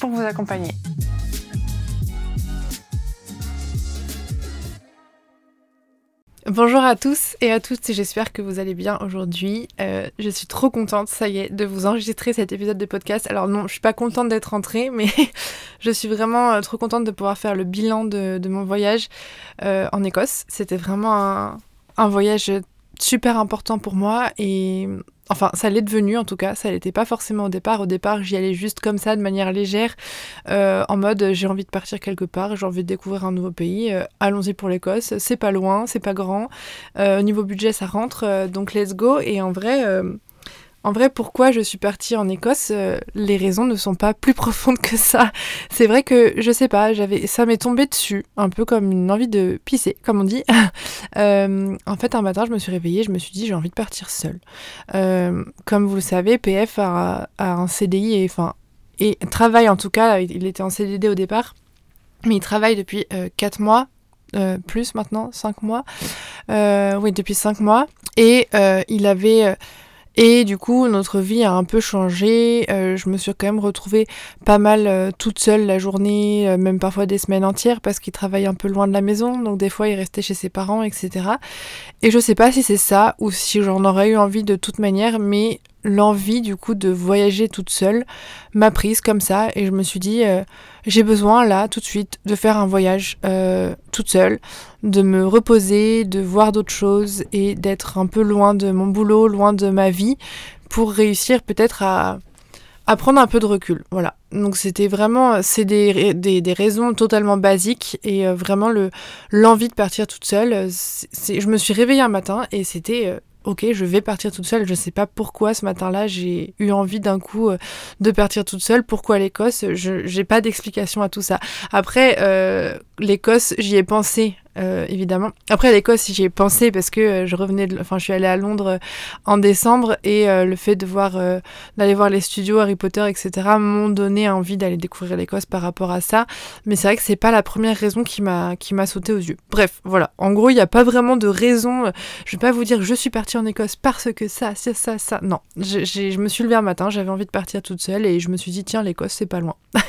pour vous accompagner. Bonjour à tous et à toutes, j'espère que vous allez bien aujourd'hui. Euh, je suis trop contente, ça y est, de vous enregistrer cet épisode de podcast. Alors non, je suis pas contente d'être rentrée, mais je suis vraiment euh, trop contente de pouvoir faire le bilan de, mon voyage euh, en Écosse. C'était vraiment un, un voyage super important pour moi et Enfin, ça l'est devenu en tout cas, ça l'était pas forcément au départ. Au départ, j'y allais juste comme ça, de manière légère, euh, en mode j'ai envie de partir quelque part, j'ai envie de découvrir un nouveau pays. Euh, allons-y pour l'Écosse, c'est pas loin, c'est pas grand. Euh, au niveau budget, ça rentre, donc let's go. Et en vrai, en vrai, pourquoi je suis partie en Écosse, euh, les raisons ne sont pas plus profondes que ça. C'est vrai que je sais pas, j'avais, ça m'est tombé dessus, un peu comme une envie de pisser, comme on dit. Euh, en fait, un matin, je me suis réveillée, je me suis dit j'ai envie de partir seule. Euh, comme vous le savez, PF a, un CDI et travaille en tout cas, il était en CDD au départ, mais il travaille depuis 4 mois plus maintenant, 5 mois. oui, depuis 5 mois. Et il avait et du coup, notre vie a un peu changé. Euh, je me suis quand même retrouvée pas mal euh, toute seule la journée, euh, même parfois des semaines entières, parce qu'il travaille un peu loin de la maison. Donc des fois, il restait chez ses parents, etc. Et je sais pas si c'est ça ou si j'en aurais eu envie de toute manière, mais l'envie du coup de voyager toute seule m'a prise comme ça et je me suis dit euh, j'ai besoin là tout de suite de faire un voyage euh, toute seule, de me reposer, de voir d'autres choses et d'être un peu loin de mon boulot, loin de ma vie pour réussir peut-être à, prendre un peu de recul. Voilà. Donc c'était vraiment, c'est des, des, des, raisons totalement basiques et euh, vraiment le l'envie de partir toute seule. Je me suis réveillée un matin et c'était ok, je vais partir toute seule. Je sais pas pourquoi ce matin-là j'ai eu envie d'un coup euh, de partir toute seule. Pourquoi l'Écosse? Je n'ai pas d'explication à tout ça. Après, euh, l'Écosse, j'y ai pensé euh, évidemment. Après l'Écosse, j'y ai pensé parce que euh, je revenais, enfin, je suis allée à Londres euh, en décembre et le fait d'aller voir les studios Harry Potter, etc., m'ont donné envie d'aller découvrir l'Écosse par rapport à ça. Mais c'est vrai que c'est pas la première raison qui m'a, qui m'a sauté aux yeux. Bref, voilà. En gros, il n'y a pas vraiment de raison. Je vais pas vous dire je suis partie en Écosse parce que ça, ça, ça, ça. Non, je, je me suis levée un matin, j'avais envie de partir toute seule et je me suis dit tiens l'Écosse c'est pas loin,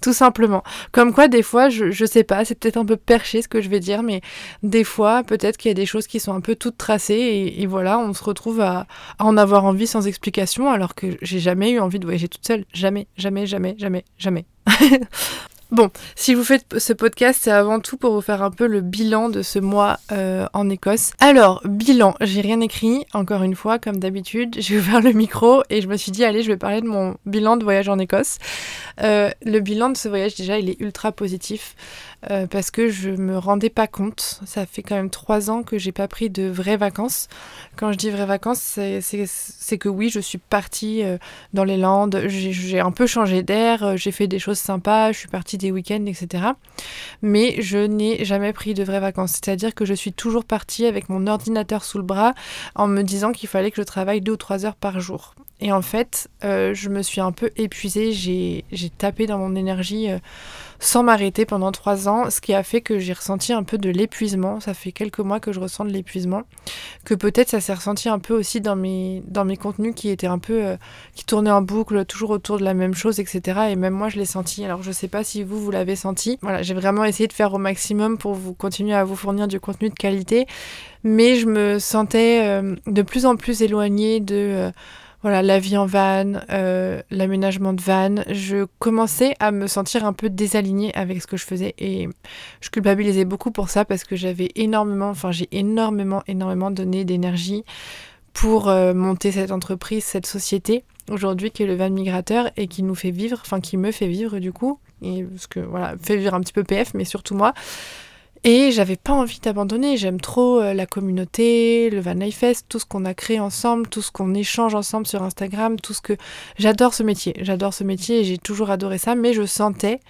tout simplement. Comme quoi des fois, je, je sais pas, c'est peut-être un peu perché ce que je vais dire, mais des fois, peut-être qu'il y a des choses qui sont un peu toutes tracées et, voilà, on se retrouve à, en avoir envie sans explication alors que j'ai jamais eu envie de voyager toute seule. Jamais, jamais, jamais, jamais, jamais. Bon, si vous faites ce podcast, c'est avant tout pour vous faire un peu le bilan de ce mois euh, en Écosse. Alors, bilan, j'ai rien écrit, encore une fois, comme d'habitude. J'ai ouvert le micro et je me suis dit, allez, je vais parler de mon bilan de voyage en Écosse. Euh, le bilan de ce voyage, déjà, il est ultra positif. Euh, parce que je me rendais pas compte. Ça fait quand même trois ans que j'ai pas pris de vraies vacances. Quand je dis vraies vacances, c'est que oui, je suis partie euh, dans les Landes, j'ai un peu changé d'air, euh, j'ai fait des choses sympas, je suis partie des week-ends, etc. Mais je n'ai jamais pris de vraies vacances. C'est-à-dire que je suis toujours partie avec mon ordinateur sous le bras en me disant qu'il fallait que je travaille deux ou trois heures par jour. Et en fait, euh, je me suis un peu épuisée, j'ai tapé dans mon énergie euh, sans m'arrêter pendant trois ans, ce qui a fait que j'ai ressenti un peu de l'épuisement. Ça fait quelques mois que je ressens de l'épuisement, que peut-être ça s'est ressenti un peu aussi dans mes, dans mes contenus qui étaient un peu, euh, qui tournaient en boucle, toujours autour de la même chose, etc. Et même moi, je l'ai senti. Alors, je sais pas si vous, vous l'avez senti. Voilà, j'ai vraiment essayé de faire au maximum pour vous continuer à vous fournir du contenu de qualité, mais je me sentais de plus en plus éloignée de voilà, la vie en van, euh, l'aménagement de van, je commençais à me sentir un peu désalignée avec ce que je faisais et je culpabilisais beaucoup pour ça parce que j'avais énormément, enfin j'ai énormément, énormément donné d'énergie pour euh, monter cette entreprise, cette société aujourd'hui qui est le van migrateur et qui nous fait vivre, enfin qui me fait vivre du coup, et parce que voilà, fait vivre un petit peu PF, mais surtout moi. Et j'avais pas envie d'abandonner. J'aime trop euh, la communauté, le Van Life Fest, tout ce qu'on a créé ensemble, tout ce qu'on échange ensemble sur Instagram, tout ce que. J'adore ce métier. J'adore ce métier et j'ai toujours adoré ça. Mais je sentais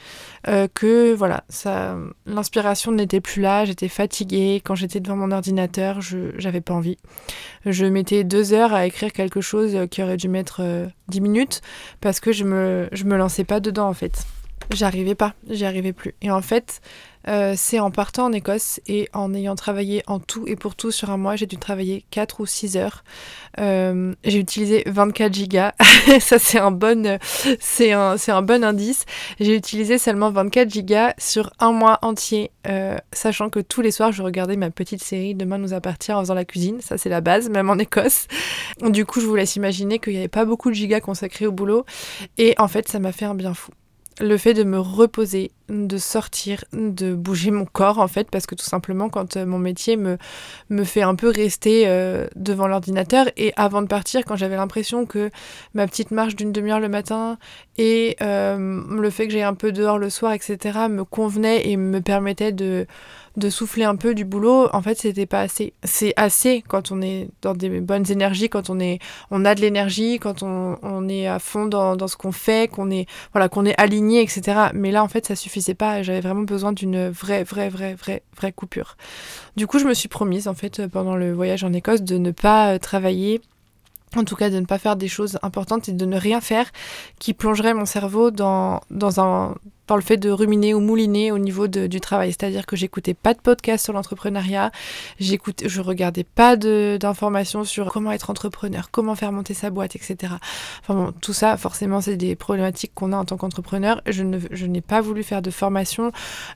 euh, que voilà, ça, l'inspiration n'était plus là. J'étais fatiguée. Quand j'étais devant mon ordinateur, je j'avais pas envie. Je mettais deux heures à écrire quelque chose qui aurait dû mettre euh, dix minutes parce que je me je me lançais pas dedans en fait. J'arrivais pas, j'y arrivais plus. Et en fait, euh, c'est en partant en Écosse et en ayant travaillé en tout et pour tout sur un mois, j'ai dû travailler 4 ou 6 heures. Euh, j'ai utilisé 24 gigas. Ça, c'est un, bon, un, un bon indice. J'ai utilisé seulement 24 gigas sur un mois entier, euh, sachant que tous les soirs, je regardais ma petite série Demain nous appartient en faisant la cuisine. Ça, c'est la base, même en Écosse. Du coup, je vous laisse imaginer qu'il n'y avait pas beaucoup de gigas consacrés au boulot. Et en fait, ça m'a fait un bien fou le fait de me reposer, de sortir, de bouger mon corps en fait, parce que tout simplement quand euh, mon métier me, me fait un peu rester euh, devant l'ordinateur et avant de partir, quand j'avais l'impression que ma petite marche d'une demi-heure le matin et euh, le fait que j'ai un peu dehors le soir, etc., me convenait et me permettait de de souffler un peu du boulot, en fait, c'était pas assez. C'est assez quand on est dans des bonnes énergies, quand on est, on a de l'énergie, quand on, est à fond dans, ce qu'on fait, qu'on est, voilà, qu'on est aligné, etc. Mais là, en fait, ça suffisait pas. J'avais vraiment besoin d'une vraie, vraie, vraie, vraie, vraie coupure. Du coup, je me suis promise, en fait, pendant le voyage en Écosse, de ne pas euh, travailler en tout cas de ne pas faire des choses importantes et de ne rien faire qui plongerait mon cerveau dans, dans un par le fait de ruminer ou mouliner au niveau du travail. C'est-à-dire que j'écoutais pas de podcast sur l'entrepreneuriat, j'écoutais, je regardais pas d'informations sur comment être entrepreneur, comment faire monter sa boîte, etc. Enfin bon, tout ça, forcément, c'est des problématiques qu'on a en tant qu'entrepreneur. Je ne, je n'ai pas voulu faire de formation.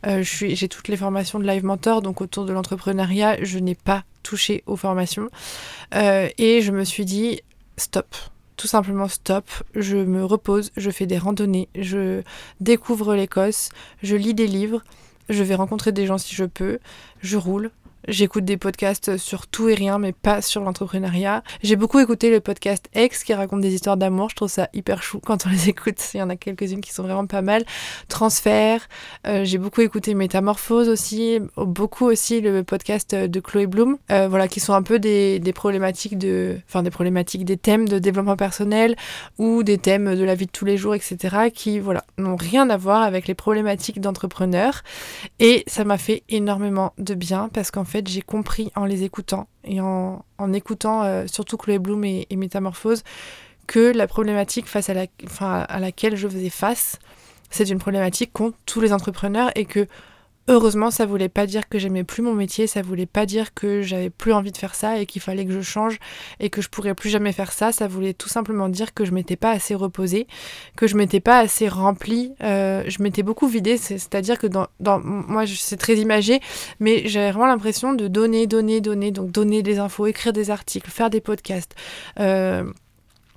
Euh, j'ai toutes les formations de Live Mentor, donc autour de l'entrepreneuriat, je n'ai pas touché aux formations. Euh, et je me suis dit, stop tout simplement stop, je me repose, je fais des randonnées, je découvre l'Écosse, je lis des livres, je vais rencontrer des gens si je peux, je roule, J'écoute des podcasts sur tout et rien, mais pas sur l'entrepreneuriat. J'ai beaucoup écouté le podcast Ex qui raconte des histoires d'amour. Je trouve ça hyper chou quand on les écoute. Il y en a quelques-unes qui sont vraiment pas mal. Transfert. Euh, j'ai beaucoup écouté Métamorphose aussi. Beaucoup aussi le podcast de Chloé Bloom. Euh, voilà, qui sont un peu des, des, problématiques de, enfin des problématiques, des thèmes de développement personnel ou des thèmes de la vie de tous les jours, etc. Qui, voilà, n'ont rien à voir avec les problématiques d'entrepreneurs. Et ça m'a fait énormément de bien parce qu'en j'ai compris en les écoutant et en, écoutant euh, surtout Chloé Bloom et, Métamorphose que la problématique face à, la, à laquelle je faisais face, c'est une problématique qu'ont tous les entrepreneurs et que Heureusement, ça voulait pas dire que j'aimais plus mon métier, ça voulait pas dire que j'avais plus envie de faire ça et qu'il fallait que je change et que je pourrais plus jamais faire ça. Ça voulait tout simplement dire que je m'étais pas assez reposée, que je m'étais pas assez remplie. Euh, je m'étais beaucoup vidée, c'est-à-dire que dans, dans moi c'est très imagé, mais j'avais vraiment l'impression de donner, donner, donner, donc donner des infos, écrire des articles, faire des podcasts. Euh,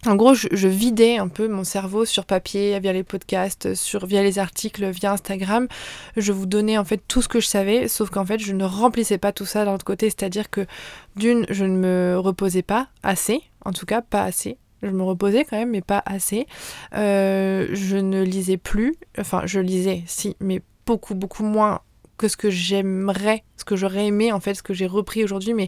en gros, je, vidais un peu mon cerveau sur papier, via les podcasts, sur, via les articles, via Instagram. Je vous donnais en fait tout ce que je savais, sauf qu'en fait, je ne remplissais pas tout ça d'un autre côté. C'est-à-dire que d'une, je ne me reposais pas assez, en tout cas pas assez. Je me reposais quand même, mais pas assez. Euh, je ne lisais plus, enfin, je lisais, si, mais beaucoup, beaucoup moins que ce que j'aimerais, ce que j'aurais aimé en fait, ce que j'ai repris aujourd'hui, mais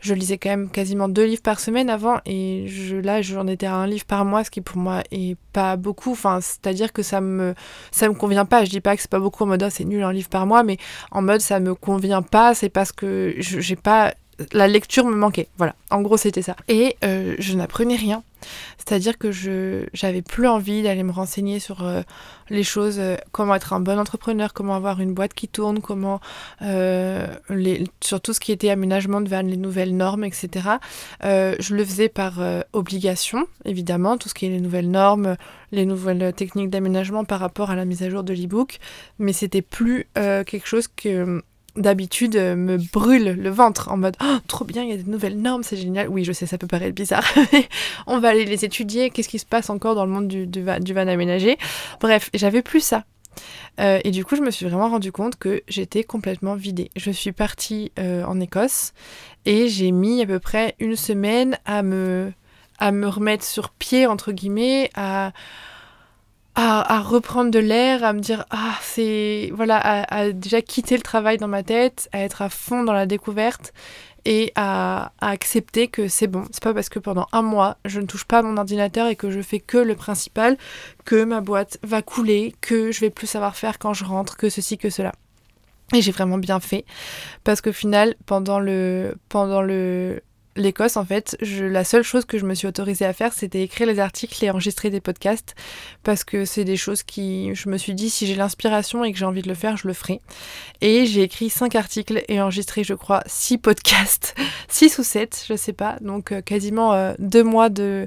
je lisais quand même quasiment deux livres par semaine avant et je, là j'en étais à un livre par mois, ce qui pour moi est pas beaucoup. Enfin, c'est-à-dire que ça me ça me convient pas. Je dis pas que c'est pas beaucoup en mode oh, c'est nul un livre par mois, mais en mode ça me convient pas. C'est parce que j'ai pas la lecture me manquait. Voilà, en gros c'était ça. Et euh, je n'apprenais rien. C'est-à-dire que je j'avais plus envie d'aller me renseigner sur euh, les choses, euh, comment être un bon entrepreneur, comment avoir une boîte qui tourne, comment sur tout ce qui était aménagement de vannes, les nouvelles normes, etc. je le faisais par obligation, évidemment, tout ce qui est les nouvelles normes, les nouvelles techniques d'aménagement par rapport à la mise à jour de l'e-book, mais c'était plus quelque chose que d'habitude euh, me brûle le ventre en mode oh, trop bien, il y a des nouvelles normes, c'est génial. Oui, je sais, ça peut paraître bizarre, mais on va aller les étudier. Qu'est-ce qui se passe encore dans le monde du, van, du aménagé? Bref, j'avais plus ça. Euh, et du coup, je me suis vraiment rendu compte que j'étais complètement vidée. Je suis partie euh, en Écosse et j'ai mis à peu près une semaine à me, à me remettre sur pied, entre guillemets, à à, reprendre de l'air, à me dire ah c'est voilà à, déjà quitter le travail dans ma tête, à être à fond dans la découverte et à, accepter que c'est bon. C'est pas parce que pendant un mois je ne touche pas à mon ordinateur et que je fais que le principal que ma boîte va couler, que je vais plus savoir faire quand je rentre, que ceci que cela. Et j'ai vraiment bien fait parce qu'au final pendant le pendant le l'Écosse, en fait, je, la seule chose que je me suis autorisée à faire, c'était écrire les articles et enregistrer des podcasts, parce que c'est des choses qui, je me suis dit, si j'ai l'inspiration et que j'ai envie de le faire, je le ferai. Et j'ai écrit cinq articles et enregistré, je crois, six podcasts, six ou sept, je sais pas, donc euh, quasiment euh, deux mois de,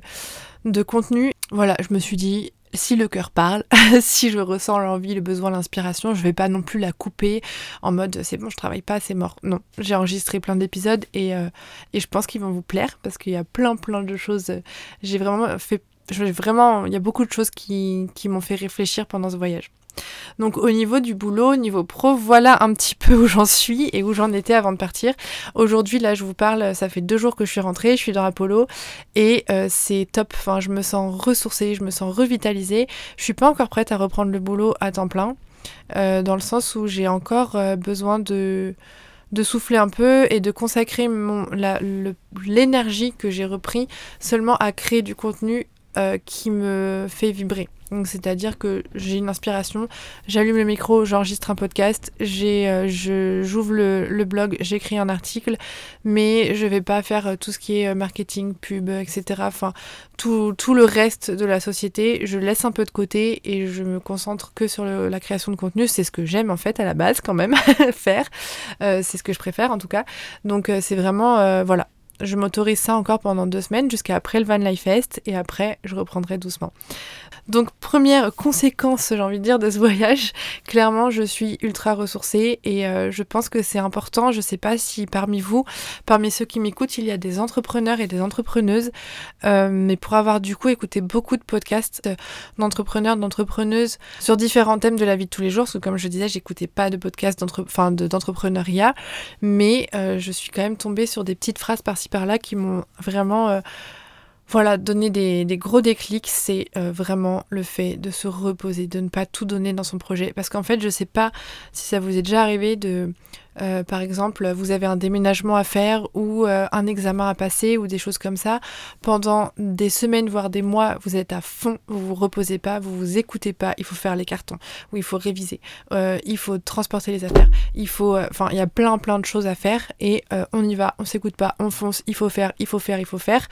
de contenu. Voilà, je me suis dit, si le cœur parle, si je ressens l'envie, le besoin, l'inspiration, je vais pas non plus la couper en mode c'est bon, je travaille pas, c'est mort. Non, j'ai enregistré plein d'épisodes et, euh, et je pense qu'ils vont vous plaire parce qu'il y a plein plein de choses. J'ai vraiment fait, vraiment, il y a beaucoup de choses qui, qui m'ont fait réfléchir pendant ce voyage. Donc au niveau du boulot, au niveau pro, voilà un petit peu où j'en suis et où j'en étais avant de partir. Aujourd'hui, là, je vous parle, ça fait deux jours que je suis rentrée, je suis dans Apollo et euh, c'est top. Enfin, je me sens ressourcée, je me sens revitalisée. Je suis pas encore prête à reprendre le boulot à temps plein, euh, dans le sens où j'ai encore euh, besoin de de souffler un peu et de consacrer l'énergie que j'ai repris seulement à créer du contenu qui me fait vibrer. Donc c'est-à-dire que j'ai une inspiration, j'allume le micro, j'enregistre un podcast, euh, j'ouvre le, blog, j'écris un article, mais je vais pas faire euh, tout ce qui est euh, marketing, pub, etc. Enfin, tout, tout, le reste de la société, je laisse un peu de côté et je me concentre que sur la création de contenu. C'est ce que j'aime en fait à la base quand même faire. c'est ce que je préfère en tout cas. Donc c'est vraiment, voilà, je m'autorise ça encore pendant deux semaines jusqu'à après le Van Life Fest et après je reprendrai doucement. Donc première conséquence, j'ai envie de dire, de ce voyage, clairement je suis ultra ressourcée et euh, je pense que c'est important. Je sais pas si parmi vous, parmi ceux qui m'écoutent, il y a des entrepreneurs et des entrepreneuses, euh, mais pour avoir du coup écouté beaucoup de podcasts d'entrepreneurs, d'entrepreneuses sur différents thèmes de la vie de tous les jours, parce que comme je disais, j'écoutais pas de podcasts d'entrepreneuriat, mais euh, je suis quand même tombée sur des petites phrases par-ci par-là qui m'ont vraiment euh, voilà, donné des, gros déclics. C'est euh, vraiment le fait de se reposer, de ne pas tout donner dans son projet. Parce qu'en fait, je sais pas si ça vous est déjà arrivé de euh, par exemple, vous avez un déménagement à faire ou euh, un examen à passer ou des choses comme ça. Pendant des semaines, voire des mois, vous êtes à fond, vous vous reposez pas, vous vous écoutez pas. Il faut faire les cartons, ou il faut réviser, euh, il faut transporter les affaires, il faut, enfin, il y a plein plein de choses à faire et on y va, on s'écoute pas, on fonce, il faut faire, il faut faire, il faut faire.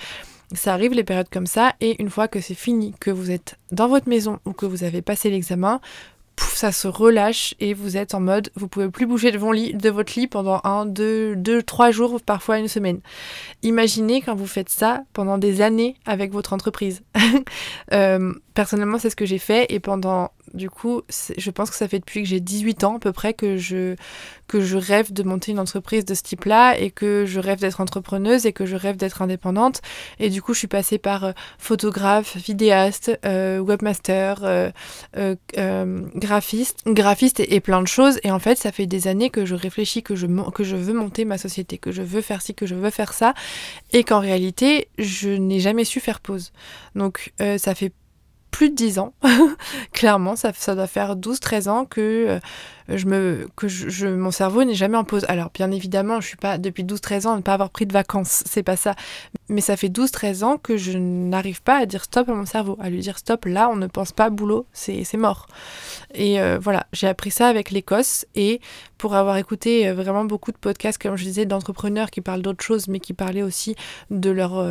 Ça arrive les périodes comme ça et une fois que c'est fini, que vous êtes dans votre maison ou que vous avez passé l'examen, ça se relâche et vous êtes en mode, vous pouvez plus bouger de, lit, de votre lit pendant un, deux, deux, trois jours, parfois une semaine. Imaginez quand vous faites ça pendant des années avec votre entreprise. euh, personnellement, c'est ce que j'ai fait et pendant du coup, je pense que ça fait depuis que j'ai 18 ans à peu près que je, que je rêve de monter une entreprise de ce type-là et que je rêve d'être entrepreneuse et que je rêve d'être indépendante. Et du coup, je suis passée par euh, photographe, vidéaste, euh, webmaster, euh, graphiste, graphiste et, plein de choses. Et en fait, ça fait des années que je réfléchis que je, que je veux monter ma société, que je veux faire ci, que je veux faire ça. Et qu'en réalité, je n'ai jamais su faire pause. Donc, ça fait plus de 10 ans. Clairement, ça, doit faire 12-13 ans que, euh, je me, que je, mon cerveau n'est jamais en pause. Alors, bien évidemment, je suis pas depuis 12-13 ans à ne pas avoir pris de vacances, c'est pas ça. Mais ça fait 12-13 ans que je n'arrive pas à dire stop à mon cerveau, à lui dire stop, là, on ne pense pas boulot, c'est mort. Et euh, voilà, j'ai appris ça avec l'Écosse et pour avoir écouté euh, vraiment beaucoup de podcasts, comme je disais, d'entrepreneurs qui parlent d'autres choses, mais qui parlaient aussi de leur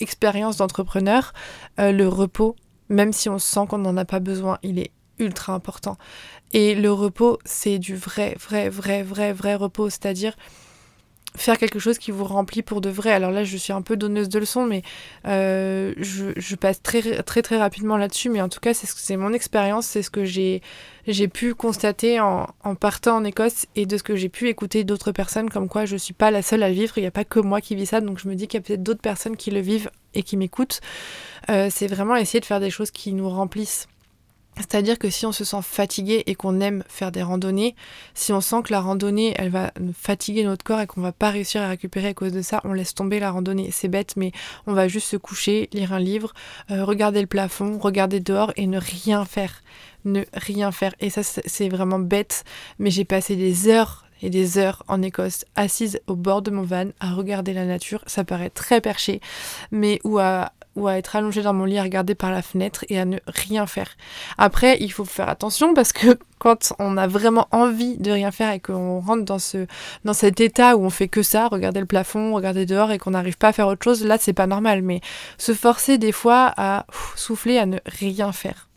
expérience d'entrepreneur, le repos même si on sent qu'on n'en a pas besoin, il est ultra important. Et le repos, c'est du vrai, vrai, vrai, vrai, vrai repos, c'est-à-dire faire quelque chose qui vous remplit pour de vrai. Alors là, je suis un peu donneuse de leçons, mais euh, je, passe très, très, très rapidement là-dessus. Mais en tout cas, c'est mon expérience, c'est ce que j'ai pu constater en, partant en Écosse et de ce que j'ai pu écouter d'autres personnes, comme quoi je suis pas la seule à le vivre. Il n'y a pas que moi qui vis ça, donc je me dis qu'il y a peut-être d'autres personnes qui le vivent et qui m'écoutent. Euh, c'est vraiment essayer de faire des choses qui nous remplissent. C'est-à-dire que si on se sent fatigué et qu'on aime faire des randonnées, si on sent que la randonnée, elle va fatiguer notre corps et qu'on va pas réussir à récupérer à cause de ça, on laisse tomber la randonnée. C'est bête, mais on va juste se coucher, lire un livre, euh, regarder le plafond, regarder dehors et ne rien faire. Ne rien faire. Et ça, c'est vraiment bête, mais j'ai passé des heures et des heures en Écosse, assise au bord de mon van, à regarder la nature. Ça paraît très perché, mais ou à ou à être allongé dans mon lit à regarder par la fenêtre et à ne rien faire. Après, il faut faire attention parce que quand on a vraiment envie de rien faire et qu'on rentre dans, ce, dans cet état où on fait que ça, regarder le plafond, regarder dehors et qu'on n'arrive pas à faire autre chose, là c'est pas normal. Mais se forcer des fois à souffler, à ne rien faire.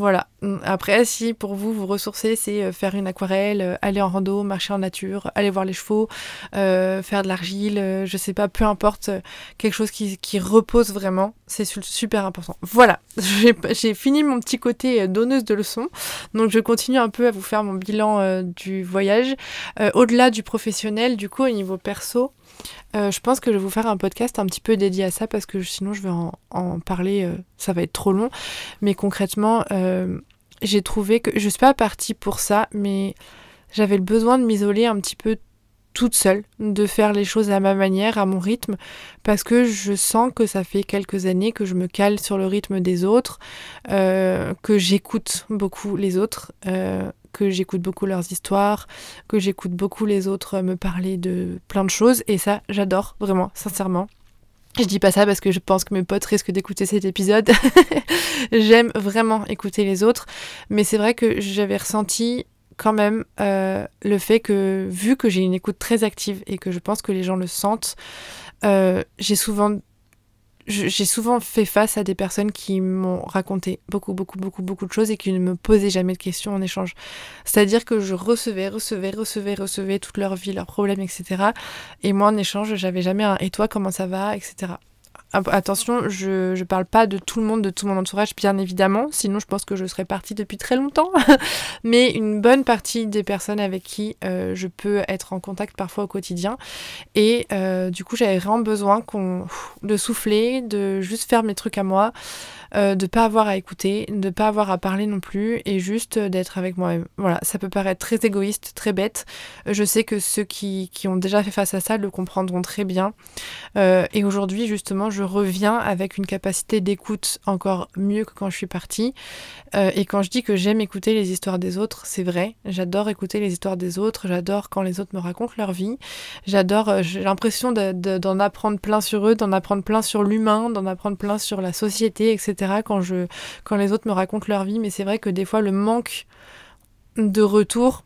Voilà. Hum, après, si pour vous, vous ressourcer, c'est euh, faire une aquarelle, euh, aller en rando, marcher en nature, aller voir les chevaux, euh, faire de l'argile, je sais pas, peu importe, quelque chose qui, repose vraiment, c'est super important. Voilà, j'ai fini mon petit côté donneuse de leçons, donc je continue un peu à vous faire mon bilan du voyage. Au-delà du professionnel, du coup, au niveau perso, euh, je pense que je vais vous faire un podcast un petit peu dédié à ça parce que sinon je vais en, parler, euh, ça va être trop long. Mais concrètement, euh, j'ai trouvé que je suis pas partie pour ça, mais j'avais le besoin de m'isoler un petit peu toute seule, de faire les choses à ma manière, à mon rythme, parce que je sens que ça fait quelques années que je me cale sur le rythme des autres, que j'écoute beaucoup les autres, que j'écoute beaucoup leurs histoires, que j'écoute beaucoup les autres me parler de plein de choses. Et ça, j'adore, vraiment, sincèrement. Je dis pas ça parce que je pense que mes potes risquent d'écouter cet épisode. J'aime vraiment écouter les autres. Mais c'est vrai que j'avais ressenti quand même euh, le fait que, vu que j'ai une écoute très active et que je pense que les gens le sentent, euh, j'ai souvent j'ai souvent fait face à des personnes qui m'ont raconté beaucoup, beaucoup, beaucoup, beaucoup de choses et qui ne me posaient jamais de questions en échange. C'est-à-dire que je recevais, recevais, recevais, recevais toute leur vie, leurs problèmes, etc. Et moi, en échange, j'avais jamais un et toi, comment ça va, etc. Attention, je ne parle pas de tout le monde, de tout mon entourage, bien évidemment, sinon je pense que je serais partie depuis très longtemps. Mais une bonne partie des personnes avec qui euh, je peux être en contact parfois au quotidien. Et euh, du coup, j'avais vraiment besoin qu'on de souffler, de juste faire mes trucs à moi, euh, de pas avoir à écouter, de pas avoir à parler non plus, et juste d'être avec moi-même. Voilà, ça peut paraître très égoïste, très bête. Je sais que ceux qui, qui ont déjà fait face à ça le comprendront très bien. et aujourd'hui, justement, je reviens avec une capacité d'écoute encore mieux que quand je suis partie. Euh, et quand je dis que j'aime écouter les histoires des autres, c'est vrai. J'adore écouter les histoires des autres. J'adore quand les autres me racontent leur vie. J'adore, euh, j'ai l'impression d'en apprendre plein sur eux, d'en apprendre plein sur l'humain, d'en apprendre plein sur la société, etc. Quand, les autres me racontent leur vie. Mais c'est vrai que des fois, le manque de retour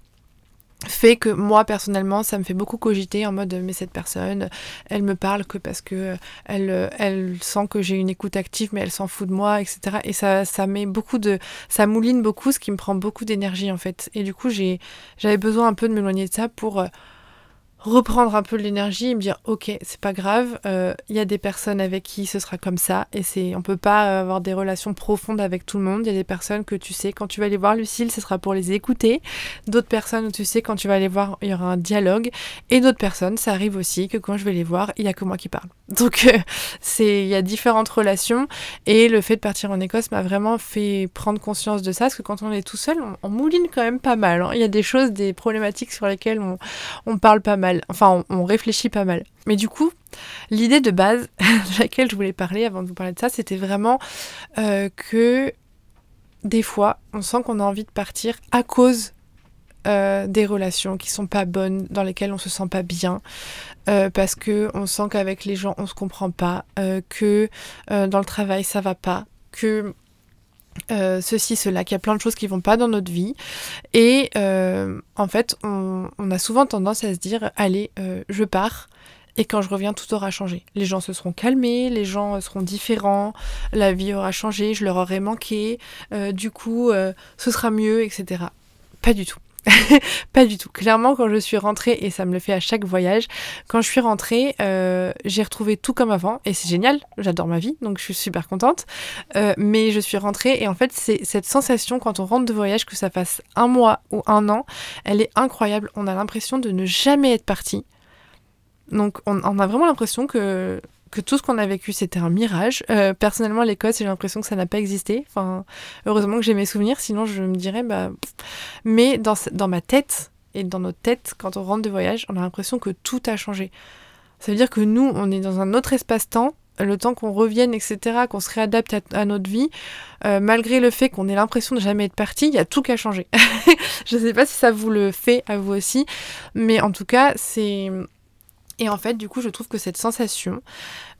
fait que moi personnellement ça me fait beaucoup cogiter en mode mais cette personne elle me parle que parce que elle, elle sent que j'ai une écoute active mais elle s'en fout de moi etc et ça ça met beaucoup de ça mouline beaucoup ce qui me prend beaucoup d'énergie en fait. Et du coup j'ai j'avais besoin un peu de m'éloigner de ça pour reprendre un peu l'énergie et me dire ok c'est pas grave euh, il y a des personnes avec qui ce sera comme ça et c'est on peut pas avoir des relations profondes avec tout le monde. Il y a des personnes que tu sais quand tu vas aller voir Lucille ce sera pour les écouter. D'autres personnes tu sais quand tu vas les voir il y aura un dialogue. Et d'autres personnes ça arrive aussi que quand je vais les voir il y a que moi qui parle. Donc euh, c'est il y a différentes relations et le fait de partir en Écosse m'a vraiment fait prendre conscience de ça parce que quand on est tout seul on, mouline quand même pas mal hein. il y a des choses des problématiques sur lesquelles on parle pas mal Enfin, on, réfléchit pas mal. Mais du coup, l'idée de base de laquelle je voulais parler avant de vous parler de ça, c'était vraiment euh, que des fois, on sent qu'on a envie de partir à cause euh, des relations qui sont pas bonnes, dans lesquelles on se sent pas bien, euh, parce que on sent qu'avec les gens on se comprend pas, que dans le travail ça va pas, que ceci, cela, qu'il y a plein de choses qui vont pas dans notre vie. Et en fait, on, on, a souvent tendance à se dire, allez, je pars. Et quand je reviens, tout aura changé. Les gens se seront calmés, les gens seront différents, la vie aura changé, je leur aurai manqué, du coup, ce sera mieux, etc. Pas du tout. pas du tout. Clairement, quand je suis rentrée, et ça me le fait à chaque voyage, quand je suis rentrée, euh, j'ai retrouvé tout comme avant, et c'est génial, j'adore ma vie, donc je suis super contente. Euh, mais je suis rentrée, et en fait, c'est cette sensation quand on rentre de voyage, que ça fasse un mois ou un an, elle est incroyable. On a l'impression de ne jamais être parti. Donc on, on a vraiment l'impression que que tout ce qu'on a vécu, c'était un mirage. Euh, personnellement, l'Écosse, j'ai l'impression que ça n'a pas existé. Enfin, heureusement que j'ai mes souvenirs, sinon je me dirais, bah. Mais dans, ma tête et dans notre tête, quand on rentre de voyage, on a l'impression que tout a changé. Ça veut dire que nous, on est dans un autre espace-temps, le temps qu'on revienne, etc., qu'on se réadapte à, notre vie, euh, malgré le fait qu'on ait l'impression de jamais être parti, il y a tout qui a changé. je ne sais pas si ça vous le fait à vous aussi, mais en tout cas, c'est et en fait, du coup, je trouve que cette sensation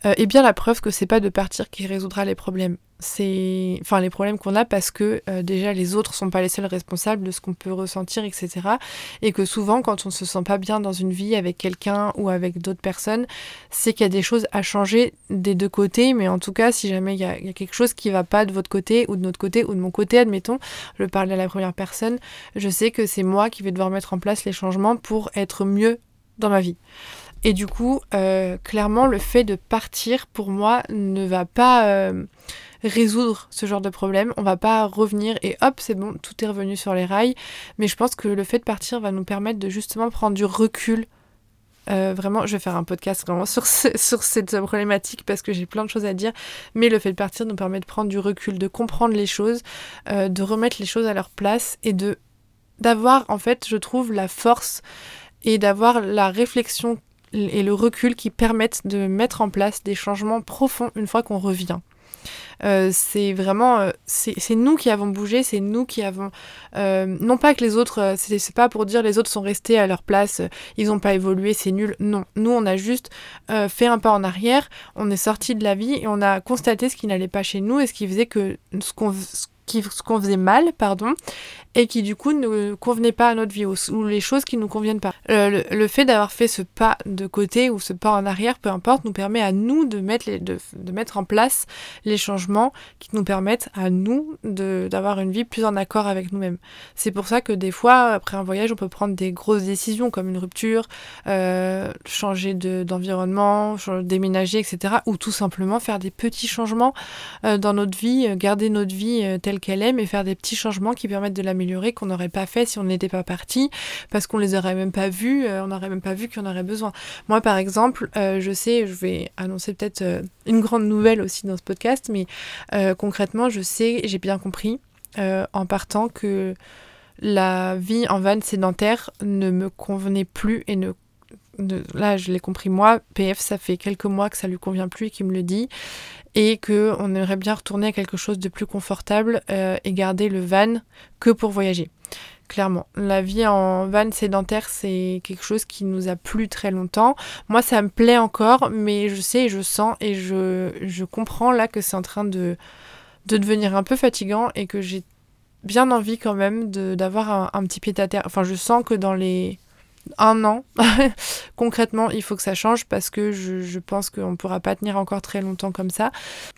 euh, est bien la preuve que c'est pas de partir qui résoudra les problèmes. C'est, enfin, les problèmes qu'on a parce que euh, déjà les autres sont pas les seuls responsables de ce qu'on peut ressentir, etc. Et que souvent, quand on se sent pas bien dans une vie avec quelqu'un ou avec d'autres personnes, c'est qu'il y a des choses à changer des deux côtés. Mais en tout cas, si jamais il y, a, quelque chose qui va pas de votre côté ou de notre côté ou de mon côté, admettons, je parle à la première personne, je sais que c'est moi qui vais devoir mettre en place les changements pour être mieux dans ma vie. Et du coup, euh, clairement, le fait de partir, pour moi, ne va pas euh, résoudre ce genre de problème. On va pas revenir et hop, c'est bon, tout est revenu sur les rails. Mais je pense que le fait de partir va nous permettre de justement prendre du recul. Euh, vraiment, je vais faire un podcast vraiment sur, sur cette problématique parce que j'ai plein de choses à dire. Mais le fait de partir nous permet de prendre du recul, de comprendre les choses, de remettre les choses à leur place et de d'avoir, en fait, je trouve, la force et d'avoir la réflexion et le recul qui permettent de mettre en place des changements profonds une fois qu'on revient. Euh, c'est vraiment euh, c'est nous qui avons bougé c'est nous qui avons euh, non pas que les autres c'est pas pour dire les autres sont restés à leur place ils n'ont pas évolué c'est nul non nous on a juste fait un pas en arrière on est sorti de la vie et on a constaté ce qui n'allait pas chez nous et ce qui faisait que ce qu'on ce qu'on faisait mal, pardon, et qui du coup ne convenait pas à notre vie ou, les choses qui ne nous conviennent pas. Euh, le, fait d'avoir fait ce pas de côté ou ce pas en arrière, peu importe, nous permet à nous de mettre, de, mettre en place les changements qui nous permettent à nous d'avoir une vie plus en accord avec nous-mêmes. C'est pour ça que des fois, après un voyage, on peut prendre des grosses décisions comme une rupture, euh, changer d'environnement, déménager, etc. Ou tout simplement faire des petits changements euh, dans notre vie, garder notre vie telle qu'elle est, mais faire des petits changements qui permettent de l'améliorer qu'on n'aurait pas fait si on n'était pas parti, parce qu'on les aurait même pas vus, euh, on n'aurait même pas vu qu'il y en aurait besoin. Moi, par exemple, euh, je sais, je vais annoncer peut-être euh, une grande nouvelle aussi dans ce podcast, mais concrètement, je sais, j'ai bien compris en partant que la vie en van sédentaire ne me convenait plus et ne là je l'ai compris moi, PF ça fait quelques mois que ça lui convient plus et qu'il me le dit et que on aimerait bien retourner à quelque chose de plus confortable euh, et garder le van que pour voyager. Clairement, la vie en van sédentaire, c'est quelque chose qui nous a plu très longtemps. Moi, ça me plaît encore, mais je sais, je sens et je, je comprends là que c'est en train de, de devenir un peu fatigant et que j'ai bien envie quand même d'avoir un, un petit pied à terre. Enfin, je sens que dans les un an, concrètement, il faut que ça change parce que je, pense qu'on ne pourra pas tenir encore très longtemps comme ça.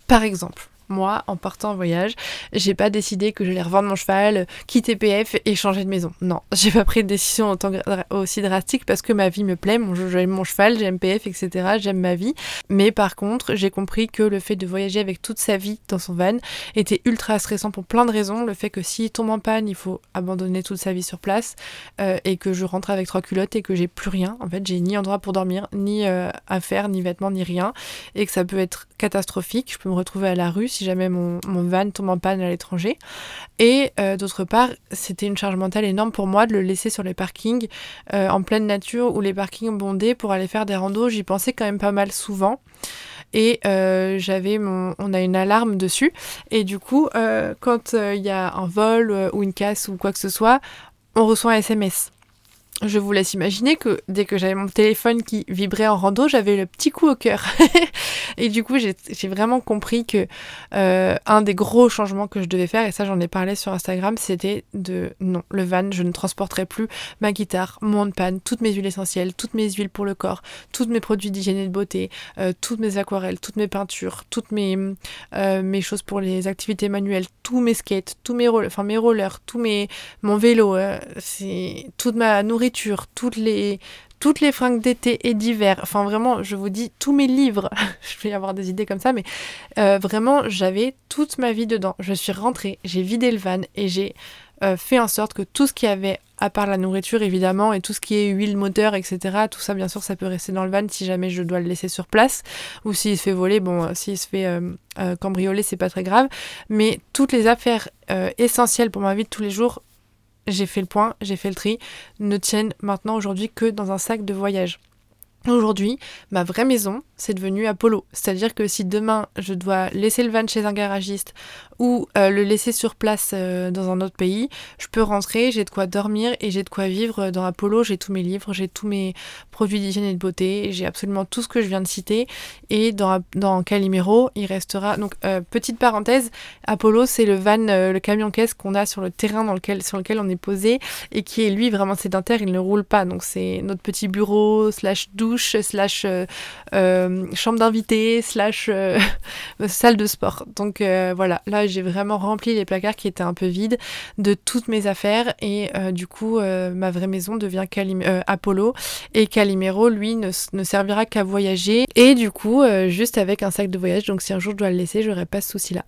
Par exemple, moi, en partant en voyage, j'ai pas décidé que j'allais revendre mon cheval, quitter PF et changer de maison. Non, j'ai pas pris de décision autant aussi drastique parce que ma vie me plaît, j'aime mon cheval, j'aime PF, etc. J'aime ma vie. Mais par contre, j'ai compris que le fait de voyager avec toute sa vie dans son van était ultra stressant pour plein de raisons. Le fait que s'il tombe en panne, il faut abandonner toute sa vie sur place euh, et que je rentre avec trois culottes et que j'ai plus rien. En fait, j'ai ni endroit pour dormir, ni euh, affaires, ni vêtements, ni rien. Et que ça peut être catastrophique. Je peux me retrouver à la rue si jamais mon, van tombe en panne à l'étranger. Et euh, d'autre part, c'était une charge mentale énorme pour moi de le laisser sur les parkings euh, en pleine nature ou les parkings bondés pour aller faire des randos. J'y pensais quand même pas mal souvent. et j'avais mon, on a une alarme dessus et du coup quand il y a un vol ou une casse ou quoi que ce soit, on reçoit un SMS je vous laisse imaginer que dès que j'avais mon téléphone qui vibrait en rando, j'avais le petit coup au cœur. et du coup, j'ai vraiment compris que euh, un des gros changements que je devais faire, et ça j'en ai parlé sur Instagram, c'était de non, le van, je ne transporterai plus ma guitare, mon pan, toutes mes huiles essentielles, toutes mes huiles pour le corps, tous mes produits d'hygiène et de beauté, euh, toutes mes aquarelles, toutes mes peintures, toutes mes, euh, mes choses pour les activités manuelles, tous mes skates, tous mes rollers, enfin mes rollers, tous mes, mon vélo, c'est toute ma nourriture toutes les, toutes les fringues d'été et d'hiver. Enfin, vraiment, je vous dis, tous mes livres. je vais y avoir des idées comme ça, mais euh, vraiment, j'avais toute ma vie dedans. Je suis rentrée, j'ai vidé le van et j'ai euh, fait en sorte que tout ce qu'il y avait, à part la nourriture évidemment, et tout ce qui est huile, moteur, etc., tout ça, bien sûr, ça peut rester dans le van si jamais je dois le laisser sur place. Ou s'il se fait voler, bon, euh, s'il se fait cambrioler, c'est pas très grave. Mais toutes les affaires essentielles pour ma vie de tous les jours, j'ai fait le point, j'ai fait le tri, ne tiennent maintenant aujourd'hui que dans un sac de voyage. Aujourd'hui, ma vraie maison, c'est devenu Apollo. C'est-à-dire que si demain je dois laisser le van chez un garagiste ou euh, le laisser sur place euh, dans un autre pays, je peux rentrer, j'ai de quoi dormir et j'ai de quoi vivre dans Apollo. J'ai tous mes livres, j'ai tous mes produits d'hygiène et de beauté, j'ai absolument tout ce que je viens de citer. Et dans, Calimero, il restera. Donc, euh, petite parenthèse, Apollo, c'est le van, le camion-caisse qu'on a sur le terrain dans lequel, sur lequel on est posé et qui est lui vraiment sédentaire, il ne roule pas. Donc, c'est notre petit bureau, slash douche, slash chambre d'invité, slash salle de sport. Donc, voilà, là, j'ai vraiment rempli les placards qui étaient un peu vides de toutes mes affaires et euh, du coup euh, ma vraie maison devient euh, Apollo et Calimero lui ne, servira qu'à voyager et du coup juste avec un sac de voyage donc si un jour je dois le laisser j'aurai pas ce souci là.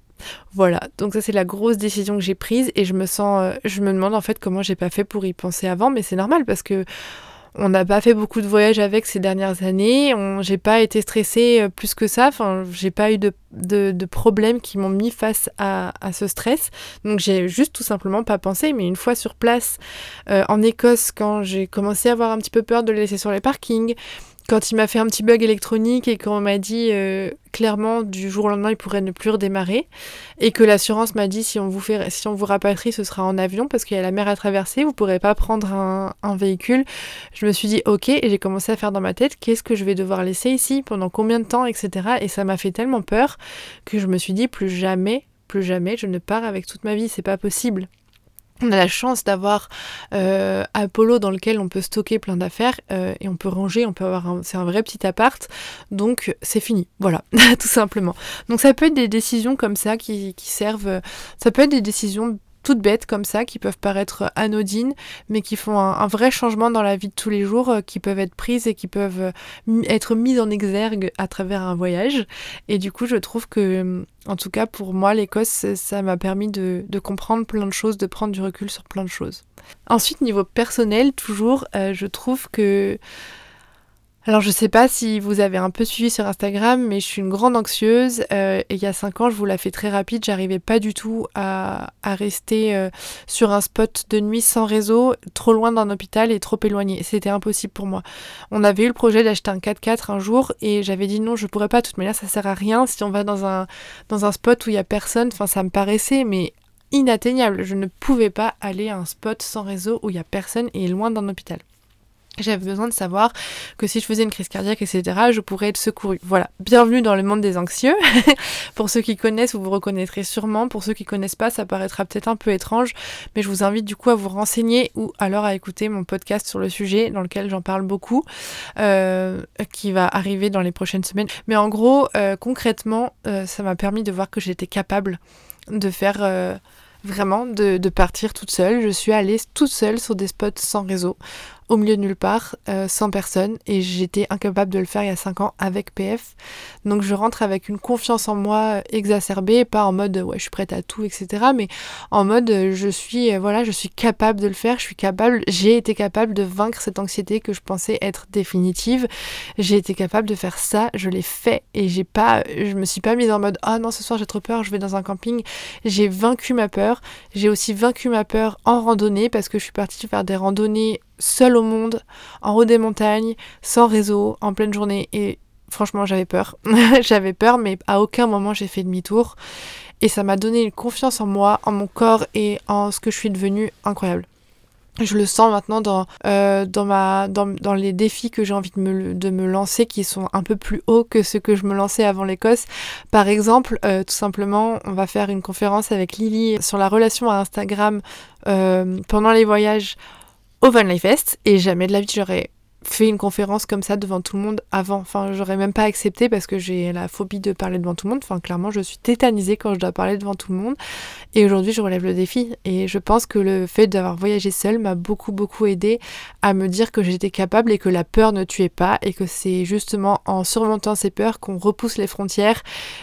Voilà, donc ça c'est la grosse décision que j'ai prise et je me sens, je me demande en fait comment j'ai pas fait pour y penser avant, mais c'est normal parce que on n'a pas fait beaucoup de voyages avec ces dernières années. J'ai pas été stressée euh, plus que ça. Enfin, j'ai pas eu de, problèmes qui m'ont mis face à, ce stress. Donc j'ai juste tout simplement pas pensé. Mais une fois sur place euh, en Écosse, quand j'ai commencé à avoir un petit peu peur de le laisser sur les parkings, quand il m'a fait un petit bug électronique et qu'on m'a dit euh, clairement du jour au lendemain il pourrait ne plus redémarrer et que l'assurance m'a dit si on vous fait si on vous rapatrie ce sera en avion parce qu'il y a la mer à traverser vous pourrez pas prendre un, un véhicule. Je me suis dit ok et j'ai commencé à faire dans ma tête qu'est-ce que je vais devoir laisser ici pendant combien de temps etc et ça m'a fait tellement peur que je me suis dit plus jamais plus jamais je ne pars avec toute ma vie c'est pas possible on a la chance d'avoir euh, Apollo dans lequel on peut stocker plein d'affaires euh, et on peut ranger, on peut avoir c'est un vrai petit appart, donc c'est fini, voilà, tout simplement. Donc ça peut être des décisions comme ça qui, qui servent, ça peut être des décisions toutes bêtes comme ça, qui peuvent paraître anodines, mais qui font un, vrai changement dans la vie de tous les jours, euh, qui peuvent être prises et qui peuvent euh, être mises en exergue à travers un voyage. Et du coup, je trouve que, en tout cas pour moi, l'Écosse, ça m'a permis de, comprendre plein de choses, de prendre du recul sur plein de choses. Ensuite, niveau personnel, toujours, euh, je trouve que alors je sais pas si vous avez un peu suivi sur Instagram, mais je suis une grande anxieuse euh, et il y a 5 ans, je vous la fais très rapide, j'arrivais pas du tout à, rester euh, sur un spot de nuit sans réseau, trop loin d'un hôpital et trop éloigné. C'était impossible pour moi. On avait eu le projet d'acheter un 4x4 un jour et j'avais dit non, je pourrais pas, de toute manière ça sert à rien si on va dans un, dans un spot où il y a personne, enfin ça me paraissait mais inatteignable. Je ne pouvais pas aller à un spot sans réseau où il y a personne et loin d'un hôpital. J'avais besoin de savoir que si je faisais une crise cardiaque, etc., je pourrais être secourue. Voilà, bienvenue dans le monde des anxieux. pour ceux qui connaissent, vous vous reconnaîtrez sûrement. Pour ceux qui connaissent pas, ça paraîtra peut-être un peu étrange, mais je vous invite du coup à vous renseigner ou alors à écouter mon podcast sur le sujet dans lequel j'en parle beaucoup, euh, qui va arriver dans les prochaines semaines. Mais en gros, euh, concrètement, euh, ça m'a permis de voir que j'étais capable de faire vraiment de, de, partir toute seule. Je suis allée toute seule sur des spots sans réseau au milieu de nulle part, euh, sans personne, et j'étais incapable de le faire il y a 5 ans avec PF. Donc je rentre avec une confiance en moi exacerbée, pas en mode ouais je suis prête à tout, etc. Mais en mode je suis euh, voilà, je suis capable de le faire, je suis capable, j'ai été capable de vaincre cette anxiété que je pensais être définitive. J'ai été capable de faire ça, je l'ai fait et j'ai pas, je me suis pas mise en mode ah non ce soir j'ai trop peur, je vais dans un camping. J'ai vaincu ma peur. J'ai aussi vaincu ma peur en randonnée parce que je suis partie faire des randonnées seule au monde, en haut des montagnes, sans réseau, en pleine journée. Et franchement, j'avais peur. j'avais peur, mais à aucun moment j'ai fait demi-tour. Et ça m'a donné une confiance en moi, en mon corps et en ce que je suis devenue incroyable. Je le sens maintenant dans, euh, dans, ma, dans, dans, les défis que j'ai envie de me, de me lancer qui sont un peu plus hauts que ceux que je me lançais avant l'Écosse. Par exemple, euh, tout simplement, on va faire une conférence avec Lily sur la relation à Instagram euh, pendant les voyages au Van Life Fest et jamais de la vie j'aurais fait une conférence comme ça devant tout le monde avant. Enfin, j'aurais même pas accepté parce que j'ai la phobie de parler devant tout le monde. Enfin, clairement, je suis tétanisée quand je dois parler devant tout le monde. Et aujourd'hui, je relève le défi. Et je pense que le fait d'avoir voyagé seule m'a beaucoup, beaucoup aidé à me dire que j'étais capable et que la peur ne tuait pas et que c'est justement en surmontant ces peurs qu'on repousse les frontières,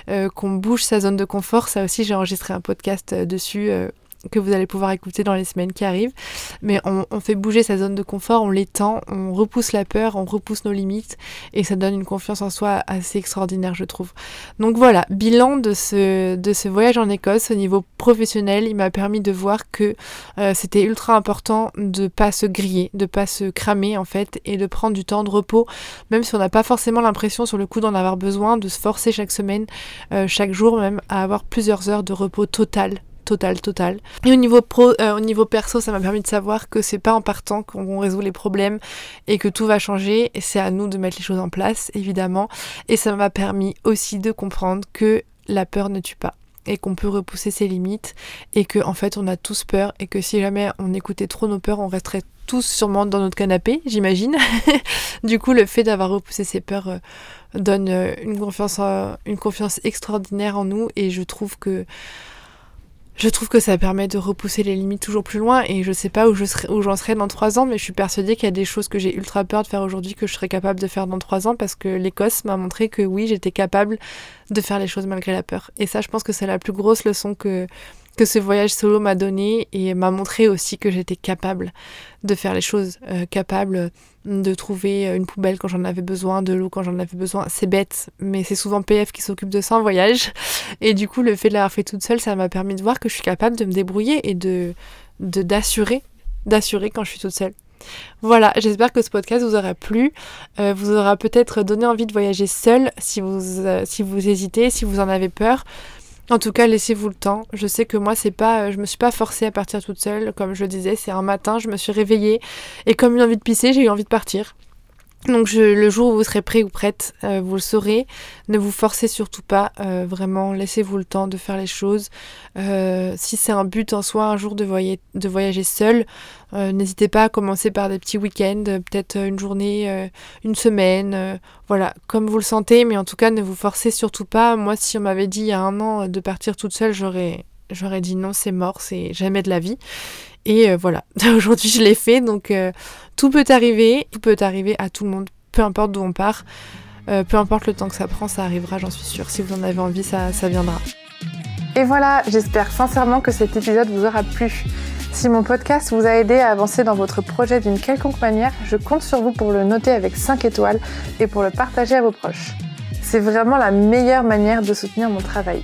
euh, qu'on bouge sa zone de confort. Ça aussi, j'ai enregistré un podcast euh, dessus. Euh, que vous allez pouvoir écouter dans les semaines qui arrivent. Mais on, fait bouger sa zone de confort, on l'étend, on repousse la peur, on repousse nos limites et ça donne une confiance en soi assez extraordinaire, je trouve. Donc voilà, bilan de ce, de ce voyage en Écosse au niveau professionnel, il m'a permis de voir que euh, c'était ultra important de pas se griller, de pas se cramer en fait et de prendre du temps de repos, même si on n'a pas forcément l'impression sur le coup d'en avoir besoin, de se forcer chaque semaine, euh, chaque jour même à avoir plusieurs heures de repos total total, total. Et au niveau pro, euh, au niveau perso, ça m'a permis de savoir que c'est pas en partant qu'on résout les problèmes et que tout va changer. C'est à nous de mettre les choses en place, évidemment. Et ça m'a permis aussi de comprendre que la peur ne tue pas et qu'on peut repousser ses limites et que en fait on a tous peur et que si jamais on écoutait trop nos peurs on resterait tous sûrement dans notre canapé j'imagine du coup le fait d'avoir repoussé ses peurs euh, donne euh, une confiance une confiance extraordinaire en nous et je trouve que je trouve que ça permet de repousser les limites toujours plus loin et je sais pas où je serai, où j'en serai dans trois ans, mais je suis persuadée qu'il y a des choses que j'ai ultra peur de faire aujourd'hui que je serais capable de faire dans trois ans parce que l'Écosse m'a montré que oui, j'étais capable de faire les choses malgré la peur. Et ça, je pense que c'est la plus grosse leçon que, que ce voyage solo m'a donné et m'a montré aussi que j'étais capable de faire les choses, euh, capable de trouver une poubelle quand j'en avais besoin, de l'eau quand j'en avais besoin. C'est bête, mais c'est souvent PF qui s'occupe de ça en voyage. Et du coup, le fait de l'avoir fait toute seule, ça m'a permis de voir que je suis capable de me débrouiller et de d'assurer, d'assurer quand je suis toute seule. Voilà, j'espère que ce podcast vous aura plu, euh, vous aura peut-être donné envie de voyager seul si vous, euh, si vous hésitez, si vous en avez peur. En tout cas, laissez-vous le temps. Je sais que moi, c'est pas, je me suis pas forcée à partir toute seule. Comme je le disais, c'est un matin, je me suis réveillée et comme une envie de pisser, j'ai eu envie de partir. Donc le jour où vous serez prêt ou prête, euh, vous le saurez. Ne vous forcez surtout pas, euh, vraiment, laissez-vous le temps de faire les choses. Euh, si c'est un but en soi, un jour de, de voyager seul, n'hésitez pas à commencer par des petits week-ends, peut-être une journée, une semaine, voilà, comme vous le sentez, mais en tout cas ne vous forcez surtout pas. Moi, si on m'avait dit il y a un an de partir toute seule, j'aurais j'aurais dit non, c'est mort, c'est jamais de la vie. Et euh, voilà, aujourd'hui je l'ai fait, donc euh, tout peut arriver, tout peut arriver à tout le monde, peu importe d'où on part, euh, peu importe le temps que ça prend, ça arrivera, j'en suis sûre. Si vous en avez envie, ça, ça viendra. Et voilà, j'espère sincèrement que cet épisode vous aura plu. Si mon podcast vous a aidé à avancer dans votre projet d'une quelconque manière, je compte sur vous pour le noter avec 5 étoiles et pour le partager à vos proches. C'est vraiment la meilleure manière de soutenir mon travail.